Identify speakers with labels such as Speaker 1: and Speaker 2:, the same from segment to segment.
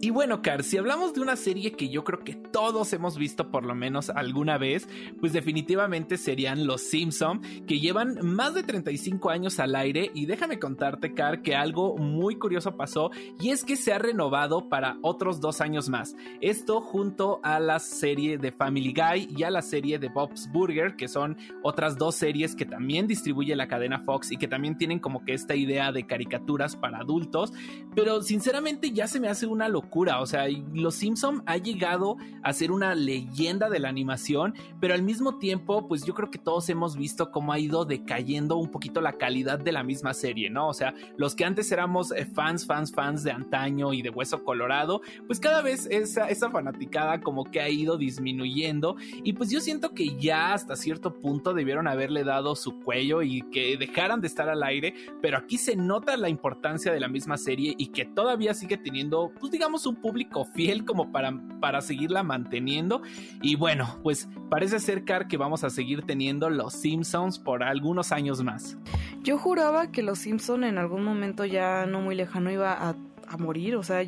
Speaker 1: Y bueno, Car, si hablamos de una serie que yo creo que todos hemos visto por lo menos alguna vez, pues definitivamente serían Los Simpson, que llevan más de 35 años al aire y déjame contarte, Car, que algo muy curioso pasó y es que se ha renovado para otros dos años más. Esto junto a la serie de Family Guy y a la serie de Bob's Burger, que son otras dos series que también distribuye la cadena Fox y que también tienen como que esta idea de caricaturas para adultos, pero sinceramente ya se me hace una locura o sea, Los Simpson ha llegado a ser una leyenda de la animación, pero al mismo tiempo, pues yo creo que todos hemos visto cómo ha ido decayendo un poquito la calidad de la misma serie, ¿no? O sea, los que antes éramos eh, fans, fans, fans de antaño y de Hueso Colorado, pues cada vez esa, esa fanaticada como que ha ido disminuyendo y pues yo siento que ya hasta cierto punto debieron haberle dado su cuello y que dejaran de estar al aire, pero aquí se nota la importancia de la misma serie y que todavía sigue teniendo, pues digamos, un público fiel como para, para seguirla manteniendo. Y bueno, pues parece ser, Car, que vamos a seguir teniendo los Simpsons por algunos años más.
Speaker 2: Yo juraba que los Simpsons en algún momento ya no muy lejano iba a, morir, o sea,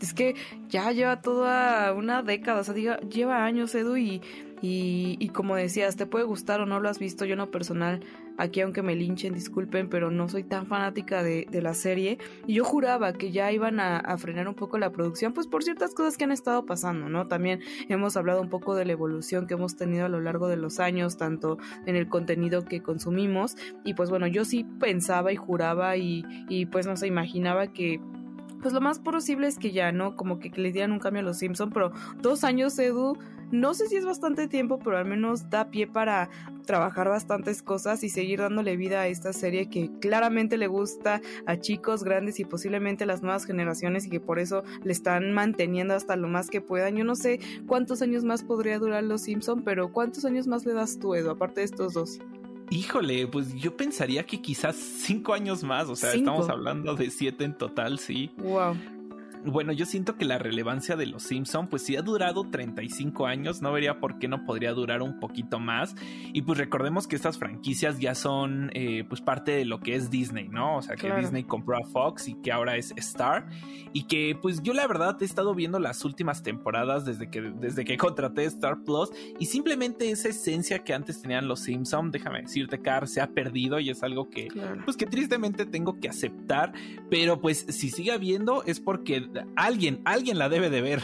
Speaker 2: es que ya lleva toda una década, o sea, lleva años, Edu, y, y, como decías, te puede gustar o no lo has visto, yo no personal, aquí aunque me linchen, disculpen, pero no soy tan fanática de, la serie, y yo juraba que ya iban a, a, frenar un poco la producción, pues por ciertas cosas que han estado pasando, ¿no? También hemos hablado un poco de la evolución que hemos tenido a lo largo de los años, tanto en el contenido que consumimos, y pues bueno, yo sí pensaba y juraba y, y pues no se imaginaba que pues lo más posible es que ya, ¿no? Como que le dieran un cambio a los Simpson, pero dos años, Edu, no sé si es bastante tiempo, pero al menos da pie para trabajar bastantes cosas y seguir dándole vida a esta serie que claramente le gusta a chicos grandes y posiblemente a las nuevas generaciones y que por eso le están manteniendo hasta lo más que puedan. Yo no sé cuántos años más podría durar los Simpson, pero ¿cuántos años más le das tú, Edu, aparte de estos dos?
Speaker 1: Híjole, pues yo pensaría que quizás cinco años más, o sea, estamos hablando de siete en total, sí.
Speaker 2: Wow
Speaker 1: bueno, yo siento que la relevancia de los Simpson, pues si ha durado 35 años, no vería por qué no podría durar un poquito más. Y pues recordemos que estas franquicias ya son eh, pues parte de lo que es Disney, ¿no? O sea, que Disney compró a Fox y que ahora es Star. Y que pues yo la verdad he estado viendo las últimas temporadas desde que, desde que contraté Star Plus y simplemente esa esencia que antes tenían los Simpson, déjame decirte, Car, se ha perdido y es algo que pues que tristemente tengo que aceptar. Pero pues si sigue habiendo es porque alguien, alguien la debe de ver.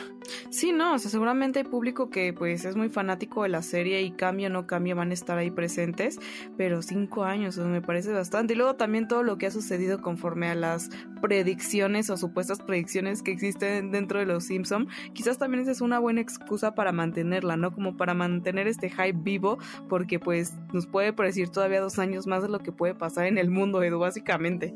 Speaker 2: Sí, no, o sea, seguramente hay público que pues es muy fanático de la serie y cambia o no cambia, van a estar ahí presentes, pero cinco años, me parece bastante. Y luego también todo lo que ha sucedido conforme a las predicciones o supuestas predicciones que existen dentro de los Simpson, quizás también esa es una buena excusa para mantenerla, ¿no? Como para mantener este hype vivo, porque pues nos puede parecer todavía dos años más de lo que puede pasar en el mundo, Edu, básicamente.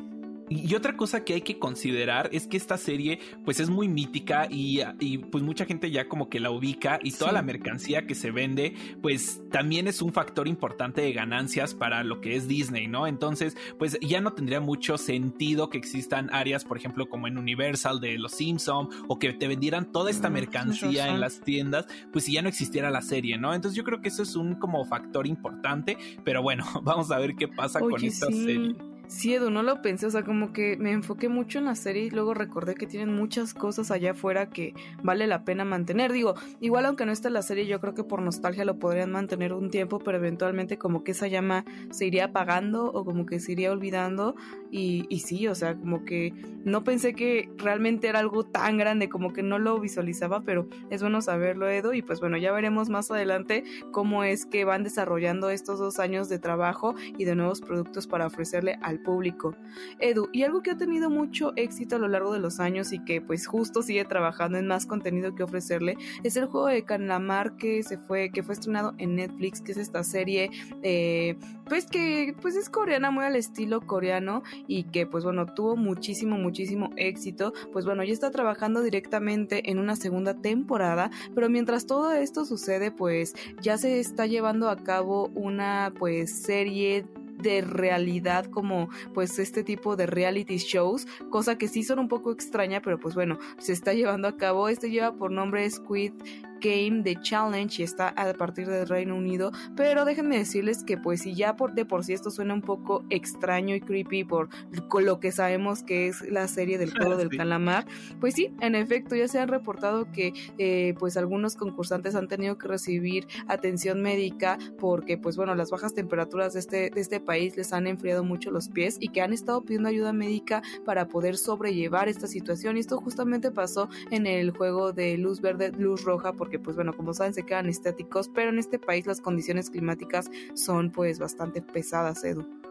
Speaker 1: Y otra cosa que hay que considerar es que esta serie pues es muy mítica y, pues mucha gente ya como que la ubica y toda la mercancía que se vende pues también es un factor importante de ganancias para lo que es Disney, ¿no? Entonces pues ya no tendría mucho sentido que existan áreas por ejemplo como en Universal de los Simpson o que te vendieran toda esta mm, mercancía en las tiendas pues si ya no existiera la serie, ¿no? Entonces yo creo que eso es un como factor importante, pero bueno, vamos a ver qué pasa con esta serie.
Speaker 2: Sí, Edu, no lo pensé, o sea, como que me enfoqué mucho en la serie y luego recordé que tienen muchas cosas allá afuera que vale la pena mantener. Digo, igual aunque no esté la serie, yo creo que por nostalgia lo podrían mantener un tiempo, pero eventualmente como que esa llama se iría apagando o como que se iría olvidando. Y, y sí, o sea, como que no pensé que realmente era algo tan grande, como que no lo visualizaba, pero es bueno saberlo, Edu. Y pues bueno, ya veremos más adelante cómo es que van desarrollando estos dos años de trabajo y de nuevos productos para ofrecerle al público. Edu, y algo que ha tenido mucho éxito a lo largo de los años y que pues justo sigue trabajando en más contenido que ofrecerle es el juego de calamar que se fue, que fue estrenado en Netflix, que es esta serie eh, pues que pues es coreana, muy al estilo coreano y que pues bueno, tuvo muchísimo, muchísimo éxito. Pues bueno, ya está trabajando directamente en una segunda temporada, pero mientras todo esto sucede, pues ya se está llevando a cabo una pues serie de realidad como pues este tipo de reality shows, cosa que sí son un poco extraña, pero pues bueno, se está llevando a cabo. Este lleva por nombre Squid Game de Challenge y está a partir del Reino Unido, pero déjenme decirles que pues si ya por de por sí esto suena un poco extraño y creepy por lo que sabemos que es la serie del juego del calamar, pues sí, en efecto ya se han reportado que eh, pues algunos concursantes han tenido que recibir atención médica porque pues bueno las bajas temperaturas de este, de este país les han enfriado mucho los pies y que han estado pidiendo ayuda médica para poder sobrellevar esta situación. Y esto justamente pasó en el juego de luz verde, luz roja porque pues bueno, como saben se quedan estáticos, pero en este país las condiciones climáticas son pues bastante pesadas, Edu.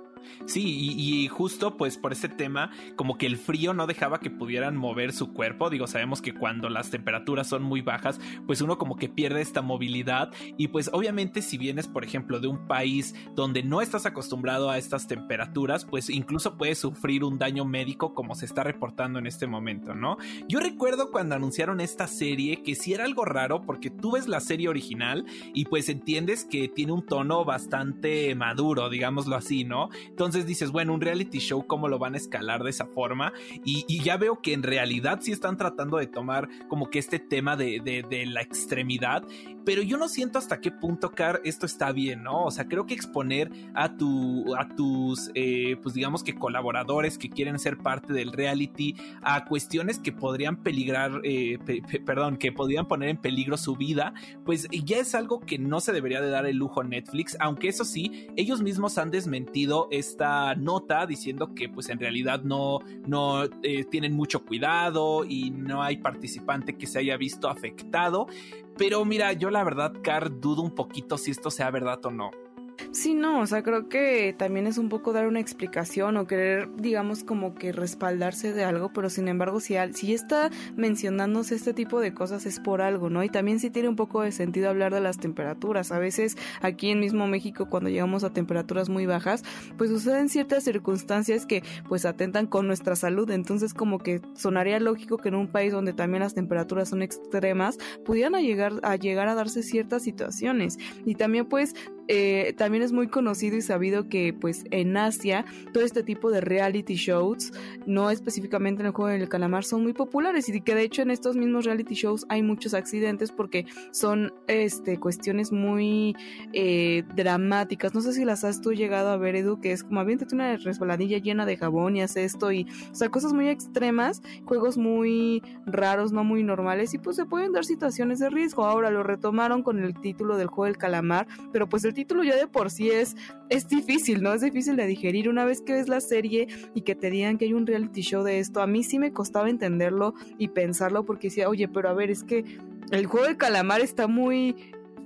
Speaker 1: Sí, y, justo pues por ese tema, como que el frío no dejaba que pudieran mover su cuerpo. Digo, sabemos que cuando las temperaturas son muy bajas, pues uno como que pierde esta movilidad. Y pues obviamente si vienes, por ejemplo, de un país donde no estás acostumbrado a estas temperaturas, pues incluso puedes sufrir un daño médico como se está reportando en este momento, ¿no? Yo recuerdo cuando anunciaron esta serie que sí era algo raro porque tú ves la serie original y pues entiendes que tiene un tono bastante maduro, digámoslo así, ¿no? Entonces dices, bueno, un reality show, ¿cómo lo van a escalar de esa forma? Y, ya veo que en realidad sí están tratando de tomar como que este tema de, la extremidad, pero yo no siento hasta qué punto, Car, esto está bien, ¿no? O sea, creo que exponer a, tu, a tus, eh, pues digamos que colaboradores que quieren ser parte del reality a cuestiones que podrían peligrar, eh, perdón, que podrían poner en peligro su vida, pues ya es algo que no se debería de dar el lujo Netflix, aunque eso sí, ellos mismos han desmentido esta nota diciendo que pues en realidad no, no eh, tienen mucho cuidado y no hay participante que se haya visto afectado. Pero mira, yo la verdad, Car, dudo un poquito si esto sea verdad o no.
Speaker 2: Sí, no, o sea, creo que también es un poco dar una explicación o querer, digamos, como que respaldarse de algo, pero sin embargo, si, si está mencionándose este tipo de cosas es por algo, ¿no? Y también sí tiene un poco de sentido hablar de las temperaturas. A veces aquí en mismo México, cuando llegamos a temperaturas muy bajas, pues suceden ciertas circunstancias que pues atentan con nuestra salud. Entonces, como que sonaría lógico que en un país donde también las temperaturas son extremas, pudieran llegar, a llegar a darse ciertas situaciones. Y también pues eh, también es muy conocido y sabido que pues en Asia todo este tipo de reality shows, no específicamente en el juego del calamar, son muy populares y que de hecho en estos mismos reality shows hay muchos accidentes porque son este, cuestiones muy eh, dramáticas. No sé si las has tú llegado a ver, Edu, que es como aviéntate una resbaladilla llena de jabón y hace esto y, o sea, cosas muy extremas, juegos muy raros, no muy normales y pues se pueden dar situaciones de riesgo. Ahora lo retomaron con el título del juego del calamar, pero pues el título ya de por sí es, es difícil, ¿no? Es difícil de digerir una vez que ves la serie y que te digan que hay un reality show de esto. A mí sí me costaba entenderlo y pensarlo porque decía, oye, pero a ver, es que el juego de calamar está muy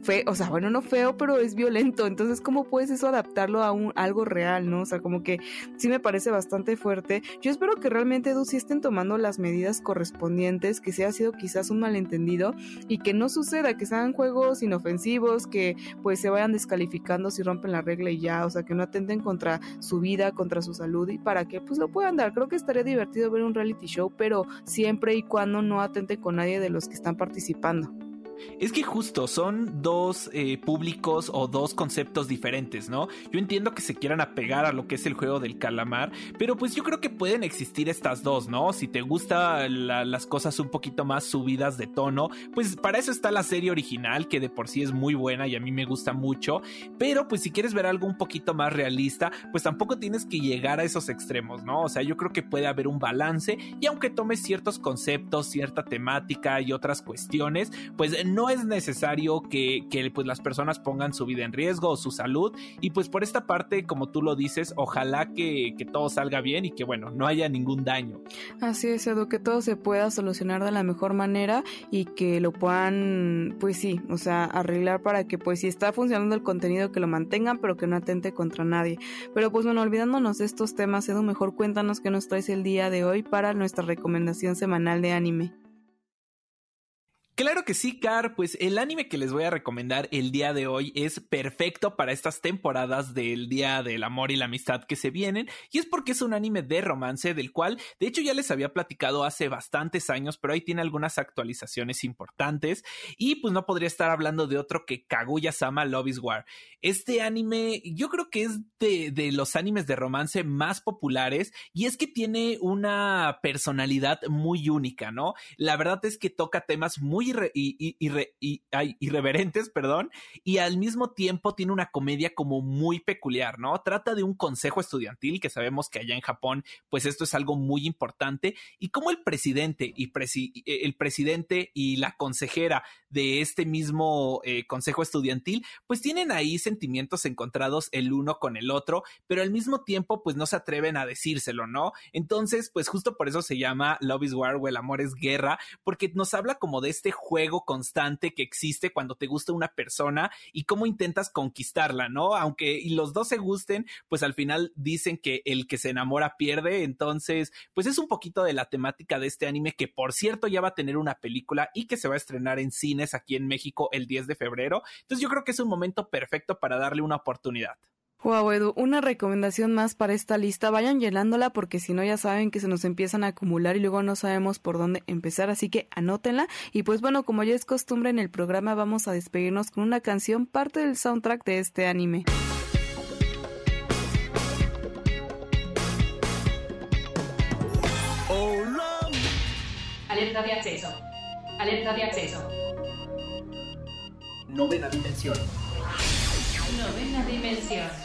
Speaker 2: feo, o sea, bueno, no feo, pero es violento. Entonces, ¿cómo puedes eso adaptarlo a un, algo real, no? O sea, como que sí me parece bastante fuerte. Yo espero que realmente Edu estén tomando las medidas correspondientes, que sea sido quizás un malentendido y que no suceda, que sean juegos inofensivos, que pues se vayan descalificando si rompen la regla y ya, o sea, que no atenten contra su vida, contra su salud y para que pues lo puedan dar. Creo que estaría divertido ver un reality show, pero siempre y cuando no atenten con nadie de los que están participando.
Speaker 1: Es que justo son dos eh, públicos o dos conceptos diferentes, ¿no? Yo entiendo que se quieran apegar a lo que es el juego del calamar, pero pues yo creo que pueden existir estas dos, ¿no? Si te gustan las cosas un poquito más subidas de tono, pues para eso está la serie original, que de por sí es muy buena y a mí me gusta mucho, pero pues si quieres ver algo un poquito más realista, pues tampoco tienes que llegar a esos extremos, ¿no? O sea, yo creo que puede haber un balance y aunque tomes ciertos conceptos, cierta temática y otras cuestiones, pues no es necesario que, que pues las personas pongan su vida en riesgo o su salud y pues por esta parte, como tú lo dices, ojalá que, que todo salga bien y que bueno, no haya ningún daño.
Speaker 2: Así es, Edu, que todo se pueda solucionar de la mejor manera y que lo puedan, pues sí, o sea, arreglar para que pues si está funcionando el contenido que lo mantengan, pero que no atente contra nadie. Pero pues bueno, olvidándonos de estos temas, Edu, mejor cuéntanos qué nos traes el día de hoy para nuestra recomendación semanal de anime.
Speaker 1: Claro que sí, Car, pues el anime que les voy a recomendar el día de hoy es perfecto para estas temporadas del Día del Amor y la Amistad que se vienen, y es porque es un anime de romance del cual, de hecho, ya les había platicado hace bastantes años, pero ahí tiene algunas actualizaciones importantes, y pues no podría estar hablando de otro que Kaguya-sama Love is War. Este anime, yo creo que es de, de los animes de romance más populares, y es que tiene una personalidad muy única, ¿no? La verdad es que toca temas muy irreverentes, perdón, y al mismo tiempo tiene una comedia como muy peculiar, ¿no? Trata de un consejo estudiantil, que sabemos que allá en Japón, pues esto es algo muy importante, y como el presidente y el presidente y la consejera de este mismo eh, consejo estudiantil, pues tienen ahí sentimientos encontrados el uno con el otro, pero al mismo tiempo, pues no se atreven a decírselo, ¿no? Entonces, pues justo por eso se llama Love is War o el amor es guerra, porque nos habla como de este juego constante que existe cuando te gusta una persona y cómo intentas conquistarla, ¿no? Aunque los dos se gusten, pues al final dicen que el que se enamora pierde, entonces, pues es un poquito de la temática de este anime que por cierto ya va a tener una película y que se va a estrenar en cines aquí en México el 10 de febrero. Entonces yo creo que es un momento perfecto para darle una oportunidad.
Speaker 2: Wow, Edu, una recomendación más para esta lista. Vayan llenándola porque si no ya saben que se nos empiezan a acumular y luego no sabemos por dónde empezar, así que anótenla. Y pues bueno, como ya es costumbre en el programa, vamos a despedirnos con una canción parte del soundtrack de este anime.
Speaker 3: Alerta de acceso. Alerta de acceso.
Speaker 4: Novena dimensión.
Speaker 3: Novena dimensión.